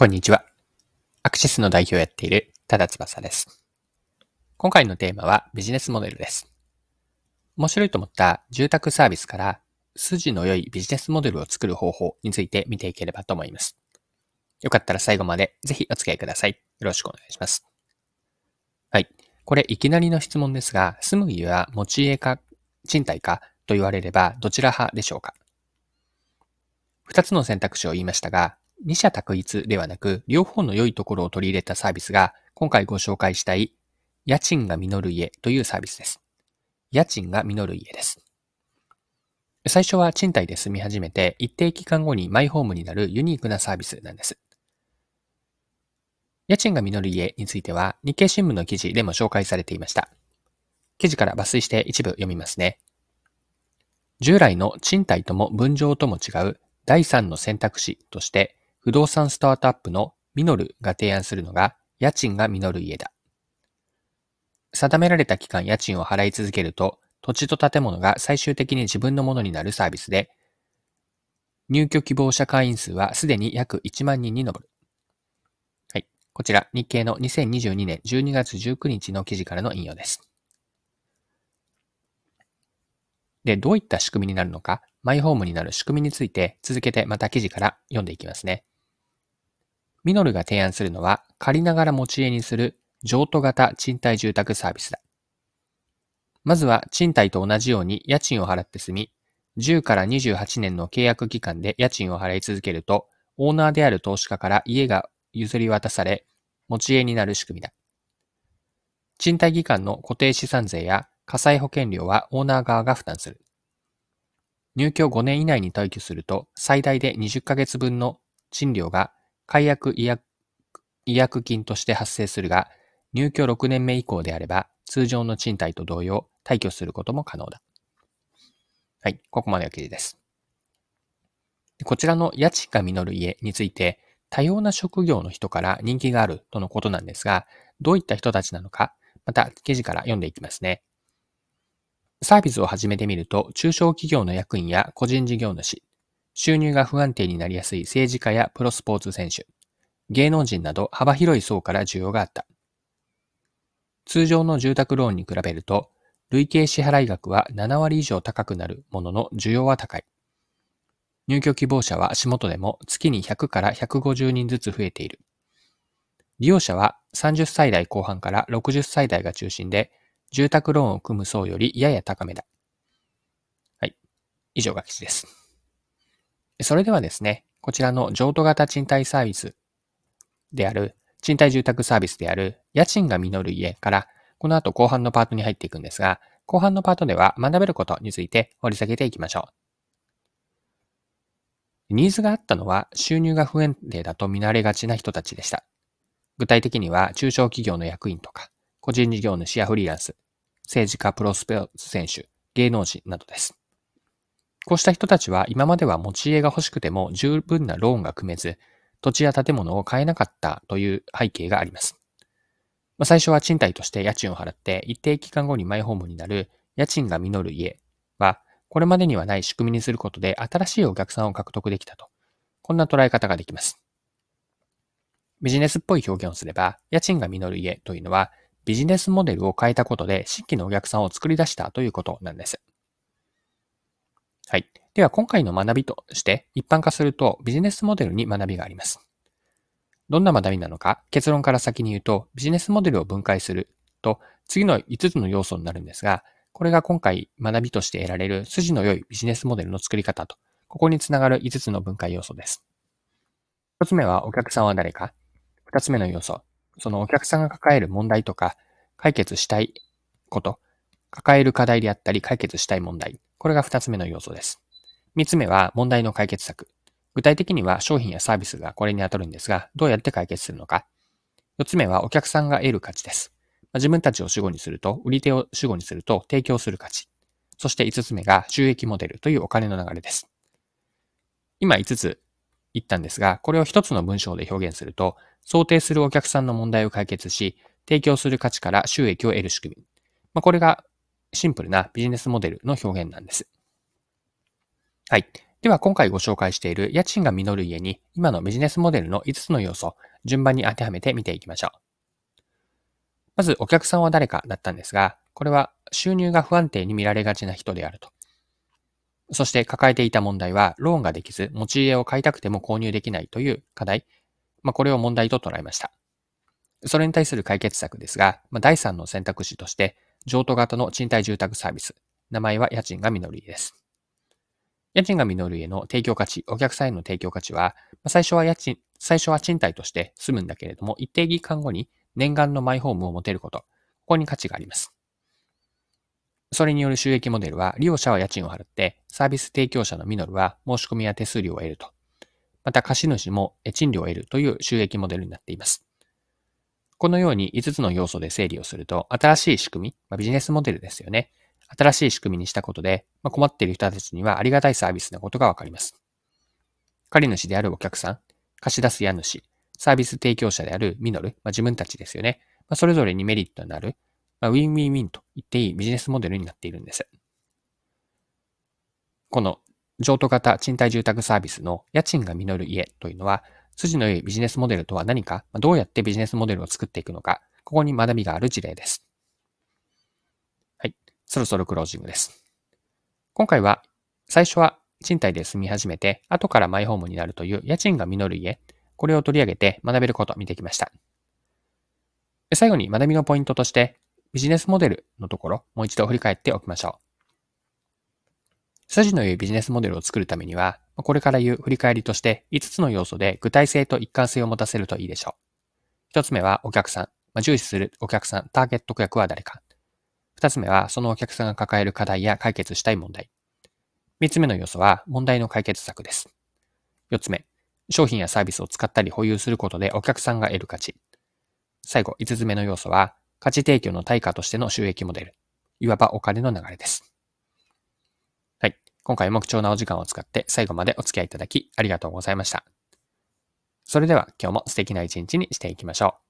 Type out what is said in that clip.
こんにちは。アクシスの代表をやっている多田翼です。今回のテーマはビジネスモデルです。面白いと思った住宅サービスから筋の良いビジネスモデルを作る方法について見ていければと思います。よかったら最後までぜひお付き合いください。よろしくお願いします。はい。これいきなりの質問ですが、住む家は持ち家か賃貸かと言われればどちら派でしょうか？二つの選択肢を言いましたが、二者択一ではなく、両方の良いところを取り入れたサービスが、今回ご紹介したい、家賃が実る家というサービスです。家賃が実る家です。最初は賃貸で住み始めて、一定期間後にマイホームになるユニークなサービスなんです。家賃が実る家については、日経新聞の記事でも紹介されていました。記事から抜粋して一部読みますね。従来の賃貸とも分譲とも違う第三の選択肢として、不動産スタートアップのミノルが提案するのが家賃が実る家だ。定められた期間家賃を払い続けると土地と建物が最終的に自分のものになるサービスで、入居希望者会員数はすでに約1万人に上る。はい。こちら、日経の2022年12月19日の記事からの引用です。で、どういった仕組みになるのか、マイホームになる仕組みについて続けてまた記事から読んでいきますね。ミノルが提案するのは、借りながら持ち家にする譲渡型賃貸住宅サービスだ。まずは賃貸と同じように家賃を払って済み、10から28年の契約期間で家賃を払い続けると、オーナーである投資家から家が譲り渡され、持ち家になる仕組みだ。賃貸期間の固定資産税や火災保険料はオーナー側が負担する。入居5年以内に退去すると、最大で20ヶ月分の賃料が解約違約違約金として発生するが、入居6年目以降であれば、通常の賃貸と同様、退去することも可能だ。はい、ここまでの記事です。こちらの家賃が実る家について、多様な職業の人から人気があるとのことなんですが、どういった人たちなのか、また記事から読んでいきますね。サービスを始めてみると、中小企業の役員や個人事業主、収入が不安定になりやすい政治家やプロスポーツ選手、芸能人など幅広い層から需要があった。通常の住宅ローンに比べると、累計支払額は7割以上高くなるものの需要は高い。入居希望者は足元でも月に100から150人ずつ増えている。利用者は30歳代後半から60歳代が中心で、住宅ローンを組む層よりやや高めだ。はい。以上が記事です。それではですね、こちらの譲渡型賃貸サービスである、賃貸住宅サービスである、家賃が実る家から、この後後半のパートに入っていくんですが、後半のパートでは学べることについて掘り下げていきましょう。ニーズがあったのは収入が不安定だと見慣れがちな人たちでした。具体的には中小企業の役員とか、個人事業主やフリーランス、政治家、プロスペース選手、芸能人などです。こうした人たちは今までは持ち家が欲しくても十分なローンが組めず、土地や建物を買えなかったという背景があります。まあ、最初は賃貸として家賃を払って一定期間後にマイホームになる家賃が実る家は、これまでにはない仕組みにすることで新しいお客さんを獲得できたと。こんな捉え方ができます。ビジネスっぽい表現をすれば、家賃が実る家というのは、ビジネスモデルを変えたことで新規のお客さんを作り出したということなんです。はい。では今回の学びとして一般化するとビジネスモデルに学びがあります。どんな学びなのか結論から先に言うとビジネスモデルを分解すると次の5つの要素になるんですが、これが今回学びとして得られる筋の良いビジネスモデルの作り方と、ここにつながる5つの分解要素です。1つ目はお客さんは誰か ?2 つ目の要素。そのお客さんが抱える問題とか解決したいこと、抱える課題であったり解決したい問題。これが二つ目の要素です。三つ目は問題の解決策。具体的には商品やサービスがこれに当たるんですが、どうやって解決するのか。四つ目はお客さんが得る価値です。自分たちを主語にすると、売り手を主語にすると提供する価値。そして五つ目が収益モデルというお金の流れです。今五つ言ったんですが、これを一つの文章で表現すると、想定するお客さんの問題を解決し、提供する価値から収益を得る仕組み。まあ、これがシンプルなビジネスモデルの表現なんです。はい。では今回ご紹介している家賃が実る家に今のビジネスモデルの5つの要素、順番に当てはめて見ていきましょう。まずお客さんは誰かだったんですが、これは収入が不安定に見られがちな人であると。そして抱えていた問題はローンができず持ち家を買いたくても購入できないという課題。まあ、これを問題と捉えました。それに対する解決策ですが、まあ、第3の選択肢として譲渡型の賃貸住宅サービス。名前は家賃が実る家です。家賃が実る家の提供価値、お客さんへの提供価値は、最初は家賃、最初は賃貸として住むんだけれども、一定期間後に念願のマイホームを持てること、ここに価値があります。それによる収益モデルは、利用者は家賃を払って、サービス提供者のミノルは申し込みや手数料を得ると。また貸主も賃料を得るという収益モデルになっています。このように5つの要素で整理をすると、新しい仕組み、まあ、ビジネスモデルですよね。新しい仕組みにしたことで、まあ、困っている人たちにはありがたいサービスなことがわかります。借り主であるお客さん、貸し出す家主、サービス提供者であるミノル、まあ、自分たちですよね。まあ、それぞれにメリットになる、まあ、ウィンウィンウィンと言っていいビジネスモデルになっているんです。この譲渡型賃貸住宅サービスの家賃が実る家というのは、筋の良いビジネスモデルとは何か、どうやってビジネスモデルを作っていくのか、ここに学びがある事例です。はいそろそろクロージングです。今回は、最初は賃貸で住み始めて、後からマイホームになるという家賃が実る家、これを取り上げて学べることを見てきました。最後に学びのポイントとして、ビジネスモデルのところ、もう一度振り返っておきましょう。筋の良いビジネスモデルを作るためには、これから言う振り返りとして5つの要素で具体性と一貫性を持たせるといいでしょう。1つ目はお客さん。まあ重視するお客さん、ターゲット顧客は誰か。二つ目は、そのお客さんが抱える課題や解決したい問題。三つ目の要素は、問題の解決策です。四つ目、商品やサービスを使ったり保有することでお客さんが得る価値。最後、五つ目の要素は、価値提供の対価としての収益モデル。いわばお金の流れです。はい。今回も貴重なお時間を使って最後までお付き合いいただきありがとうございました。それでは今日も素敵な一日にしていきましょう。